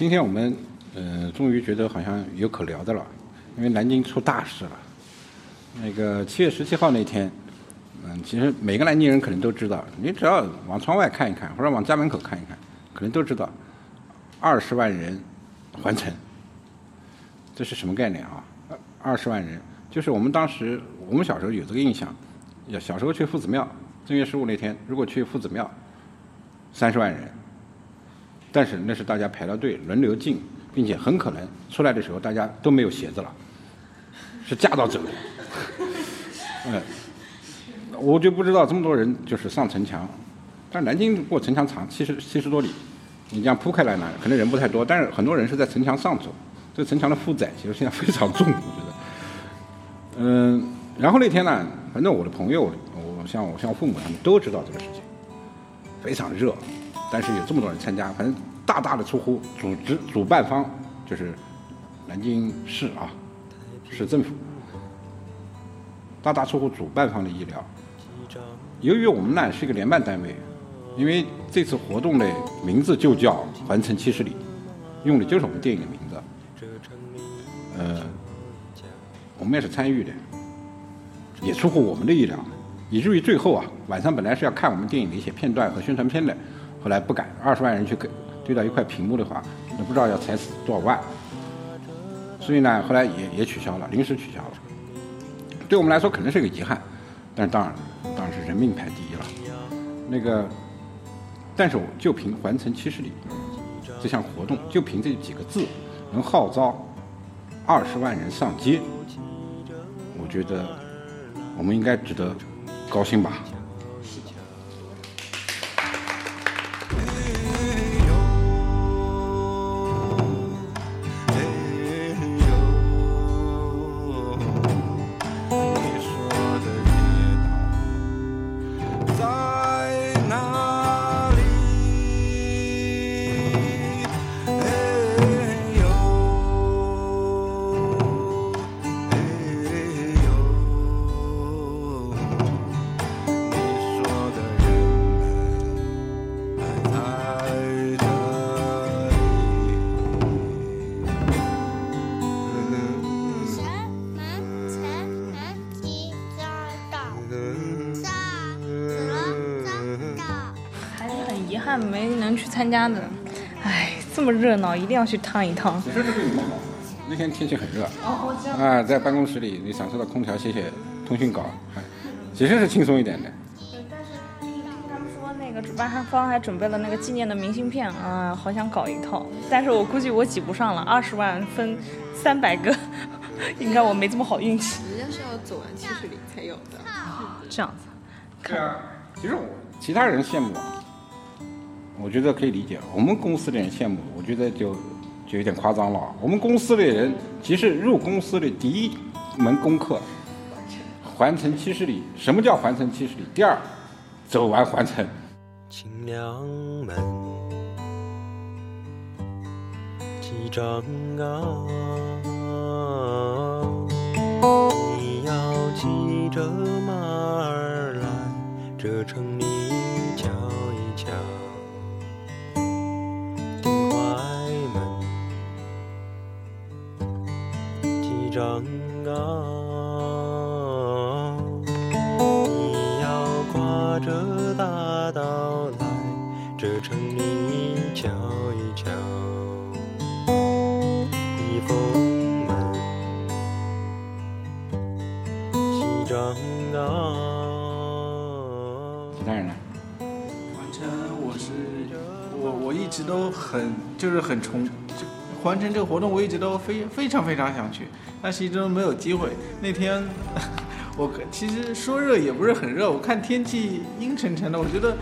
今天我们呃终于觉得好像有可聊的了，因为南京出大事了。那个七月十七号那天，嗯，其实每个南京人可能都知道，你只要往窗外看一看，或者往家门口看一看，可能都知道，二十万人还城，这是什么概念啊？二十万人，就是我们当时我们小时候有这个印象，小时候去夫子庙，正月十五那天，如果去夫子庙，三十万人。但是那是大家排了队轮流进，并且很可能出来的时候大家都没有鞋子了，是架到走的。嗯，我就不知道这么多人就是上城墙，但南京过城墙长七十七十多里，你这样铺开来呢，可能人不太多，但是很多人是在城墙上走，这城墙的负载其实现在非常重，我觉得。嗯，然后那天呢，反正我的朋友，我像我像父母他们都知道这个事情，非常热。但是有这么多人参加，反正大大的出乎组织主办方，就是南京市啊，市政府，大大出乎主办方的意料。由于我们呢是一个联办单位，因为这次活动的名字就叫“环城七十里”，用的就是我们电影的名字。呃，我们也是参与的，也出乎我们的意料，以至于最后啊，晚上本来是要看我们电影的一些片段和宣传片的。后来不敢，二十万人去给对到一块屏幕的话，那不知道要踩死多少万。所以呢，后来也也取消了，临时取消了。对我们来说可能是个遗憾，但是当然当然是人命排第一了。那个，但是我就凭环城七十里这项活动，就凭这几个字，能号召二十万人上街，我觉得我们应该值得高兴吧。参加的，哎，这么热闹，一定要去趟一趟。其实这对你们好，那天天气很热，啊，在办公室里你享受到空调，写写通讯稿，其实是轻松一点的。但是他们说那个主办方还准备了那个纪念的明信片啊，好想搞一套，但是我估计我挤不上了，二十万分三百个，应该我没这么好运气。人家是要走完七十里才有的，这样子。对啊，其实我其他人羡慕。我我觉得可以理解，我们公司的人羡慕，我觉得就就有点夸张了。我们公司的人其实入公司的第一门功课，环城七十里。什么叫环城七十里？第二，走完环城。清凉门，几张啊，你要记着完成，我是我，我一直都很就是很冲。环城这个活动我一直都非非常非常想去，但是一直都没有机会。那天 我其实说热也不是很热，我看天气阴沉沉的，我觉得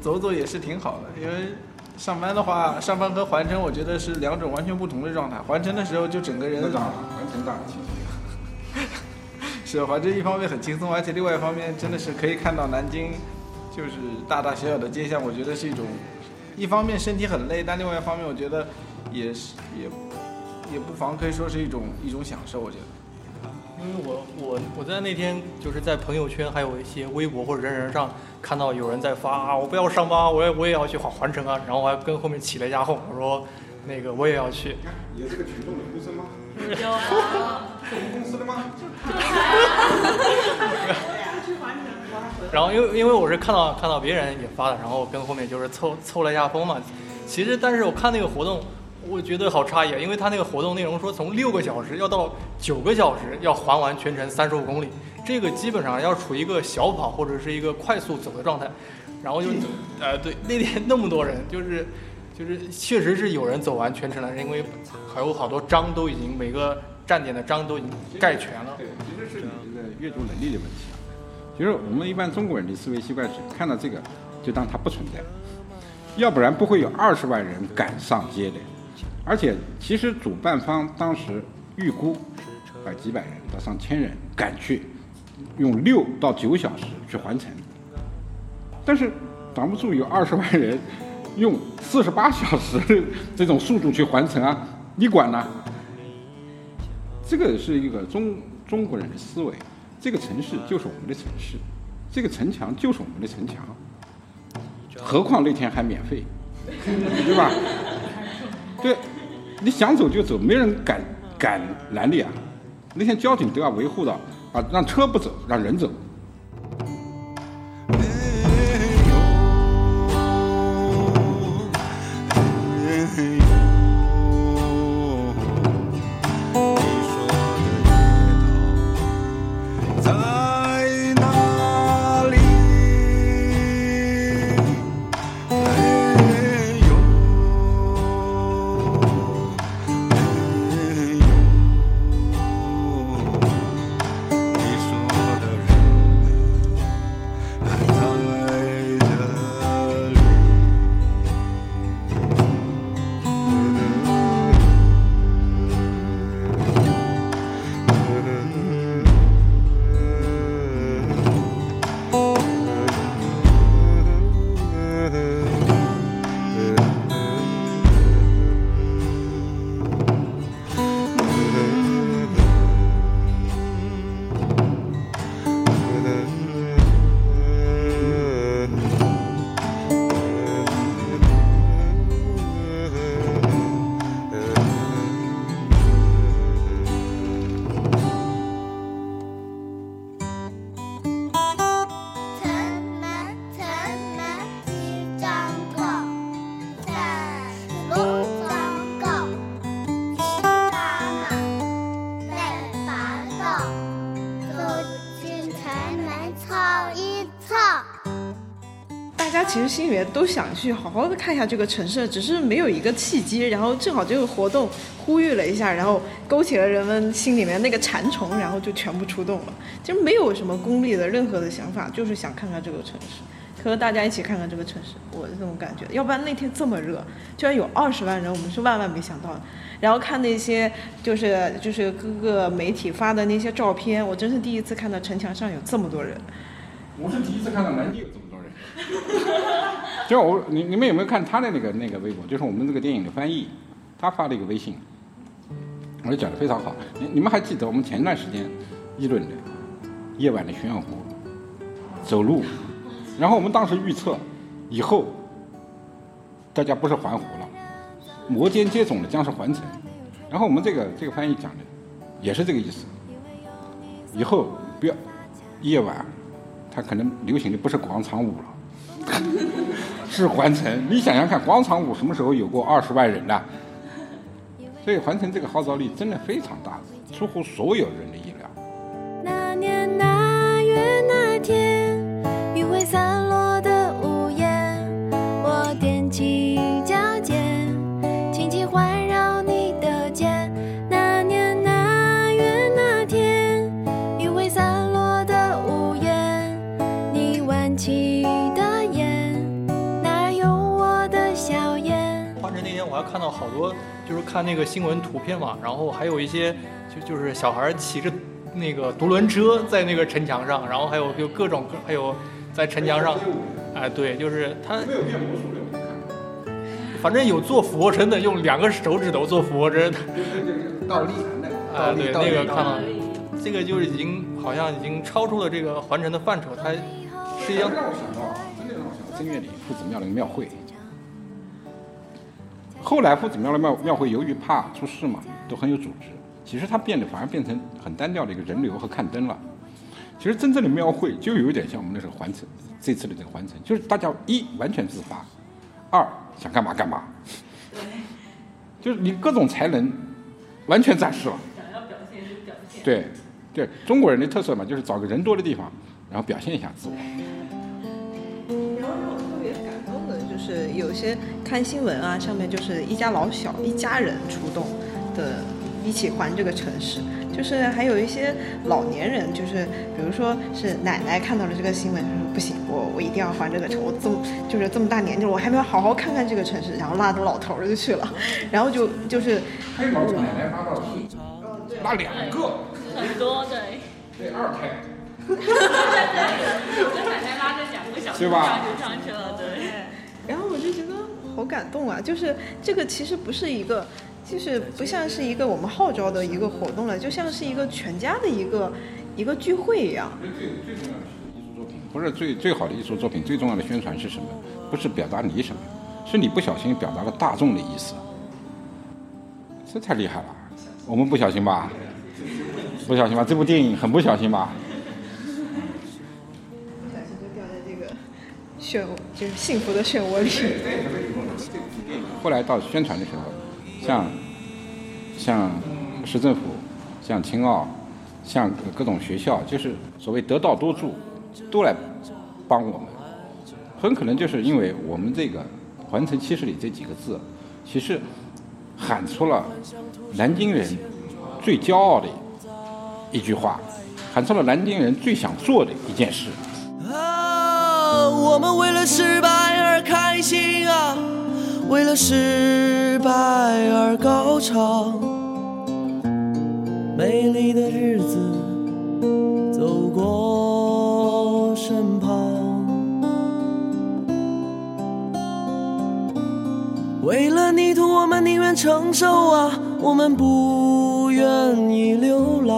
走走也是挺好的。因为上班的话，上班和环城我觉得是两种完全不同的状态。环城的时候就整个人，环城大轻松。是环城一方面很轻松，而且另外一方面真的是可以看到南京，就是大大小小的街巷，我觉得是一种，一方面身体很累，但另外一方面我觉得。也是也也不妨可以说是一种一种享受，我觉得。因为我我我在那天就是在朋友圈还有一些微博或者人人上看到有人在发啊，我不要上班，我也我也要去环环城啊，然后我还跟后面起了一家哄，我说那个我也要去。有这个群众的呼声吗？有啊，是我们公司的吗？然后因为因为我是看到看到别人也发了，然后跟后面就是凑凑了一下风嘛。其实但是我看那个活动，我觉得好诧异，啊，因为他那个活动内容说从六个小时要到九个小时要环完全程三十五公里，这个基本上要处于一个小跑或者是一个快速走的状态。然后就呃对那天那么多人，就是就是确实是有人走完全程了，因为还有好多章都已经每个站点的章都已经盖全了。对，其实是你这个阅读能力的问题就是我们一般中国人的思维习惯是看到这个就当它不存在，要不然不会有二十万人赶上街的。而且其实主办方当时预估啊几百人到上千人赶去，用六到九小时去完成。但是挡不住有二十万人用四十八小时的这种速度去完成啊，你管呢？这个是一个中中国人的思维，这个城市就是我们的城市，这个城墙就是我们的城墙，何况那天还免费，对吧？对，你想走就走，没人敢敢拦你啊！那天交警都要维护的啊，让车不走，让人走。心里面都想去好好的看一下这个城市，只是没有一个契机。然后正好这个活动呼吁了一下，然后勾起了人们心里面那个馋虫，然后就全部出动了。其实没有什么功利的任何的想法，就是想看看这个城市，和大家一起看看这个城市，我是这种感觉。要不然那天这么热，居然有二十万人，我们是万万没想到的。然后看那些就是就是各个媒体发的那些照片，我真是第一次看到城墙上有这么多人。我是第一次看到南京。就我，你你们有没有看他的那个那个微博？就是我们这个电影的翻译，他发了一个微信，我就讲的非常好。你你们还记得我们前段时间议论的夜晚的玄武湖走路，然后我们当时预测以后大家不是环湖了，摩肩接踵的将是环城。然后我们这个这个翻译讲的也是这个意思，以后不要夜晚。它可能流行的不是广场舞了，是环城。你想想看，广场舞什么时候有过二十万人的？所以环城这个号召力真的非常大，出乎所有人的意料。多，就是看那个新闻图片嘛，然后还有一些就就是小孩骑着那个独轮车在那个城墙上，然后还有就各种还有在城墙上，哎对，就是他反正有做俯卧撑的，用两个手指头做俯卧撑的，倒立，啊对，那个看倒了，这个就是已经好像已经超出了这个环城的范畴，它是一样。让我想到，真的让我想到正月里夫子庙那个庙会，后来夫子庙的庙庙会由于怕出事嘛，都很有组织。其实它变得反而变成很单调的一个人流和看灯了。其实真正的庙会就有点像我们那时候环城，这次的这个环城，就是大家一完全自发，二想干嘛干嘛，就是你各种才能完全展示了。想要表现就表现。对，对，中国人的特色嘛，就是找个人多的地方，然后表现一下自我。就是有些看新闻啊，上面就是一家老小一家人出动的，一起环这个城市。就是还有一些老年人，就是比如说是奶奶看到了这个新闻，她说不行，我我一定要还这个城，我这么就是这么大年纪了，我还没有好好看看这个城市，然后拉着老头儿就去了，然后就就是还有老奶奶拉到是拉两个，很多对，对二胎 跟奶奶拉着两个小对吧就上去了，对。然后我就觉得好感动啊！就是这个其实不是一个，就是不像是一个我们号召的一个活动了，就像是一个全家的一个一个聚会一样。最最重要的是艺术作品，不是最最好的艺术作品，最重要的宣传是什么？不是表达你什么，是你不小心表达了大众的意思。这太厉害了，我们不小心吧？不小心吧？这部电影很不小心吧？不小心就掉在这个漩涡，就是幸福的漩涡里。后来到宣传的时候，像像市政府、像青奥、像各种学校，就是所谓得道多助，都来帮我们。很可能就是因为我们这个“环城七十里”这几个字，其实喊出了南京人最骄傲的一句话，喊出了南京人最想做的一件事。我们为了失败而开心啊，为了失败而高唱。美丽的日子走过身旁，为了泥土，我们宁愿承受啊，我们不愿意流浪。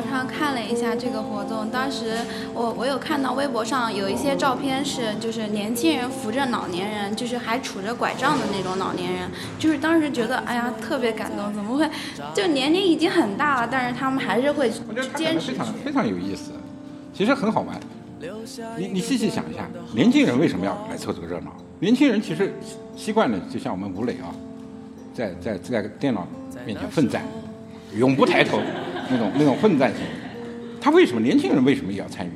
上看了一下这个活动，当时我我有看到微博上有一些照片是，就是年轻人扶着老年人，就是还杵着拐杖的那种老年人，就是当时觉得哎呀特别感动，怎么会？就年龄已经很大了，但是他们还是会坚持非常非常有意思，其实很好玩。你你细细想一下，年轻人为什么要来凑这个热闹？年轻人其实习惯了，就像我们吴磊啊，在在在电脑面前奋战，永不抬头那种那种奋战型。他为什么年轻人为什么也要参与？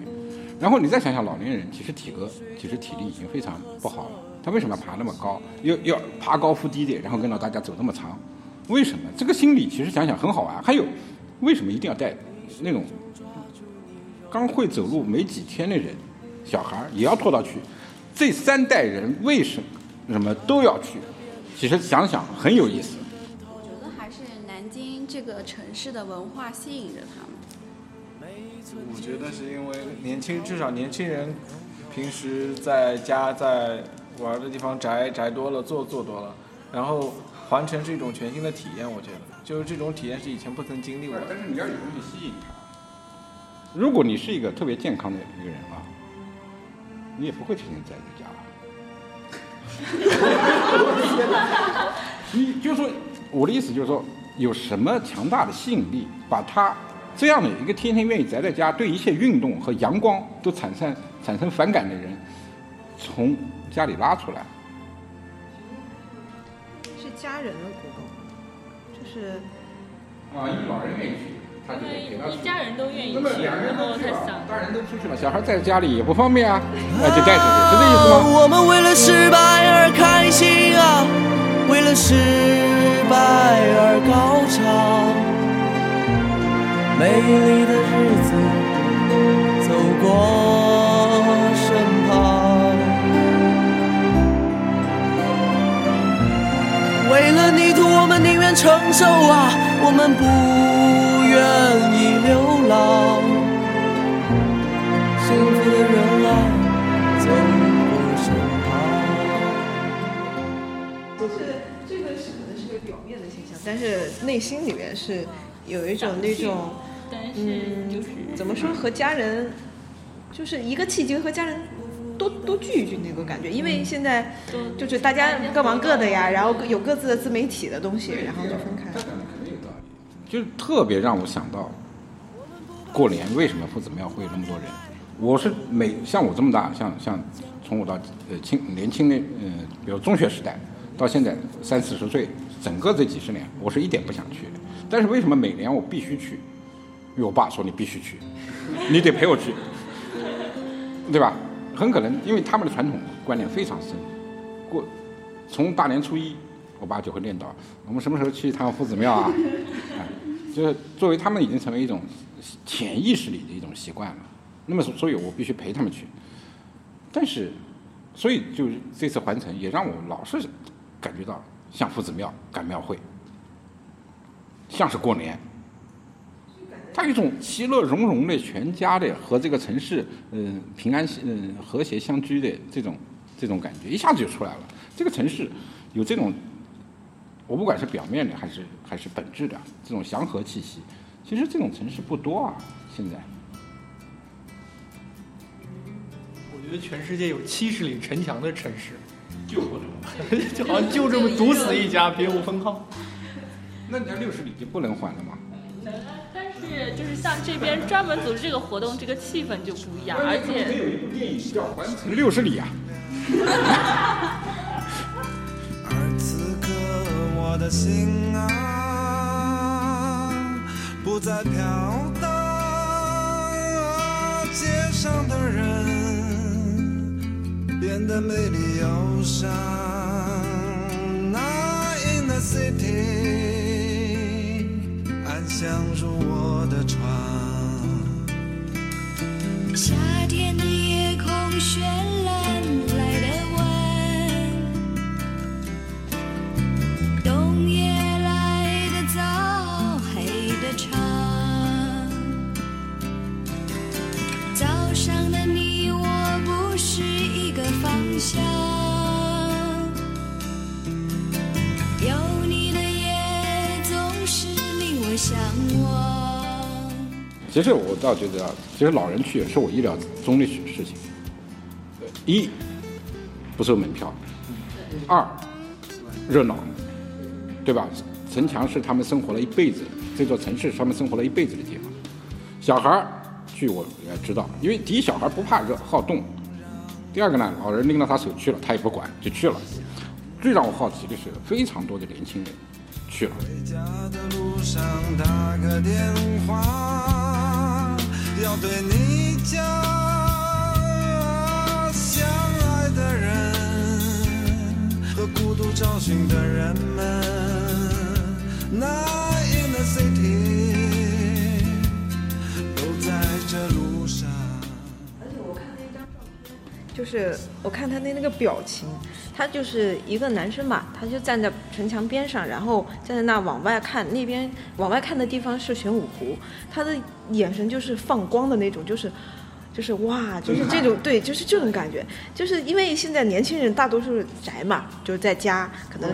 然后你再想想老年人，其实体格其实体力已经非常不好了，他为什么要爬那么高，要要爬高扶低的，然后跟着大家走那么长？为什么？这个心理其实想想很好玩。还有，为什么一定要带那种刚会走路没几天的人，小孩也要拖到去？这三代人为什么什么都要去？其实想想很有意思。这个城市的文化吸引着他们。我觉得是因为年轻，至少年轻人平时在家在玩的地方宅宅多了，做做多了，然后环城是一种全新的体验。我觉得，就是这种体验是以前不曾经历过的。但是你要有东西吸引他。如果你是一个特别健康的一个人啊，你也不会天天宅在家。你就说我的意思就是说，有什么强大的吸引力，把他这样的一个天天愿意宅在家，对一切运动和阳光都产生产生反感的人，从家里拉出来？是家人的鼓动，就是啊，一老人愿意去，他就给他去一家人都愿意去，那么两个人然后都去了，他想大人都出去了，小孩在家里也不方便啊，那就带出去，是这意思吗？我们为了失败而开心啊，为了失败而高唱。美丽的日子走过身旁，为了泥土，我们宁愿承受啊，我们不愿意流浪。幸福的人啊，但是内心里面是有一种那种但是就是怎么说和家人，就是一个契机和家人多多聚一聚那个感觉，因为现在就是大家各忙各的呀，然后有各自的自媒体的东西，然后就分开了。就是特别让我想到，过年为什么夫子庙会有那么多人？我是每像我这么大，像像从我到呃青年轻的呃，比如中学时代到现在三四十岁，整个这几十年，我是一点不想去。但是为什么每年我必须去？因为我爸说你必须去，你得陪我去，对吧？很可能因为他们的传统观念非常深，过从大年初一，我爸就会念叨我们什么时候去一趟夫子庙啊？啊，就是作为他们已经成为一种潜意识里的一种习惯了。那么所以，我必须陪他们去。但是，所以就这次环城也让我老是感觉到像夫子庙赶庙会，像是过年。它有一种其乐融融的全家的和这个城市嗯、平安嗯、和谐相居的这种这种感觉，一下子就出来了。这个城市有这种，我不管是表面的还是还是本质的这种祥和气息，其实这种城市不多啊，现在。我觉得全世界有七十里城墙的城市，就不能。就好像就这么独死一家，别无分号。那你要六十里就不能还了吗？但是就是像这边专门组织这个活动，这个气氛就不一样，而且有一部电影叫《环城六十里》啊。而此刻我的心啊，不再飘荡，街上的人变得美丽忧伤。Night in the city，安详入我的窗。其实我倒觉得啊，其实老人去也是我意料中的事事情。一，不收门票；二，热闹，对吧？城墙是他们生活了一辈子，这座城市是他们生活了一辈子的地方。小孩儿，据我也知道，因为第一小孩不怕热，好动；第二个呢，老人拎着他手去了，他也不管，就去了。最让我好奇的是，非常多的年轻人去了。回家的路上打个电话，要对你讲，相爱的人和孤独找寻的人们。，Not in the city，就是我看他的那个表情，他就是一个男生嘛，他就站在城墙边上，然后站在那往外看，那边往外看的地方是玄武湖，他的眼神就是放光的那种，就是。就是哇，就是这种对，就是这种感觉，就是因为现在年轻人大多数宅嘛，就是在家，可能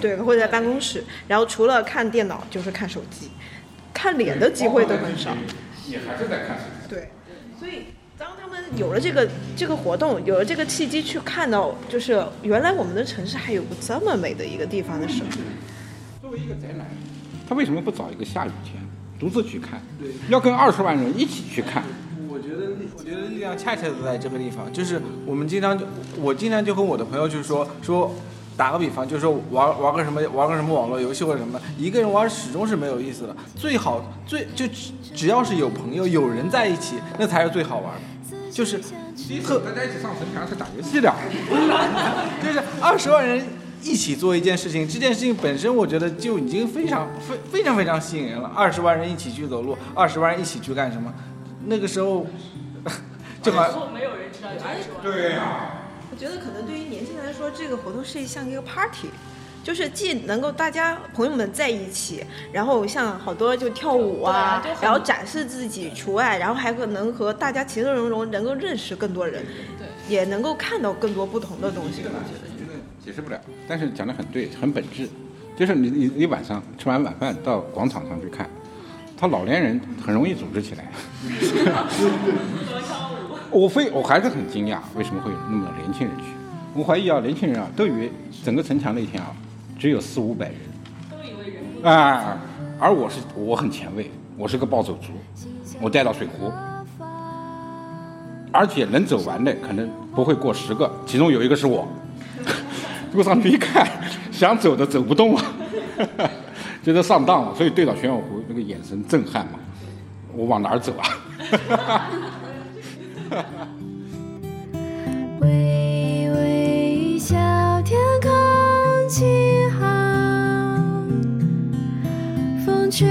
对或者在办公室，然后除了看电脑就是看手机，看脸的机会都很少。也还是在看。对，所以当他们有了这个这个活动，有了这个契机去看到，就是原来我们的城市还有个这么美的一个地方的时候，作为一个宅男，他为什么不找一个下雨天独自去看？要跟二十万人一起去看。我觉得力，我觉得力量恰恰就在这个地方，就是我们经常就，我经常就跟我的朋友就是说说，打个比方，就是说玩玩个什么玩个什么网络游戏或者什么，一个人玩始终是没有意思的，最好最就只只要是有朋友有人在一起，那才是最好玩的，就是特大家一起上城墙去打游戏的，就是二十万人一起做一件事情，这件事情本身我觉得就已经非常非非常非常吸引人了。二十万人一起去走路，二十万人一起去干什么？那个时候 就好像没有人知道这个是吧？对呀、我觉得可能对于年轻人来说，这个活动是像一个 party。就是既能够大家朋友们在一起，然后像好多就跳舞啊，然后展示自己除外，然后还可能和大家其乐融融，能够认识更多人，对，也能够看到更多不同的东西。我觉得。这个解释不了，但是讲的很对，很本质，就是你你你晚上吃完晚饭到广场上去看，他老年人很容易组织起来。我非我还是很惊讶，为什么会有那么多年轻人去？我怀疑啊，年轻人啊，都以为整个城墙那天啊，只有四五百人。都以为人啊，而我是我很前卫，我是个暴走族，我带到水壶，而且能走完的可能不会过十个，其中有一个是我。路上去一看，想走的走不动了，觉得上当了，所以对到玄武湖那个眼神震撼嘛，我往哪儿走啊？微微笑天空晴好，风吹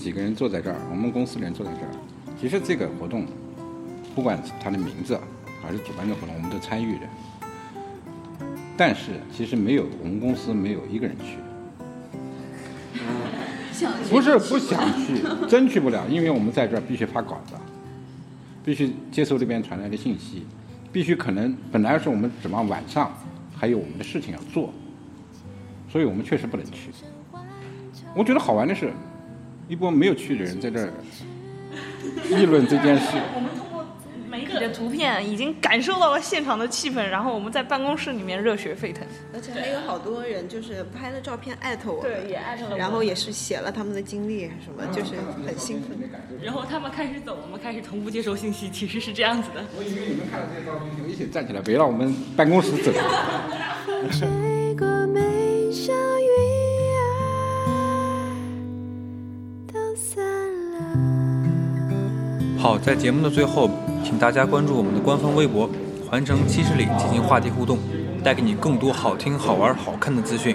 几个人坐在这儿，我们公司人坐在这儿。其实这个活动，不管它的名字还是主办的活动，我们都参与的。但是其实没有我们公司没有一个人去，不是不想去，真去不了，因为我们在这儿必须发稿子，必须接收这边传来的信息，必须可能本来是我们指望晚上还有我们的事情要做，所以我们确实不能去。我觉得好玩的是，一波没有去的人在这儿议论这件事。我们通过媒体的图片已经感受到了现场的气氛，然后我们在办公室里面热血沸腾。而且还有好多人就是拍了照片艾特我们，对也艾特了我然后也是写了他们的经历什么，就是很兴奋。然后他们开始走，我们开始同步接收信息，其实是这样子的。我以为你们看到这些照片就一起站起来围绕我们办公室走。好，在节目的最后，请大家关注我们的官方微博“环城七十里”进行话题互动，带给你更多好听、好玩、好看的资讯。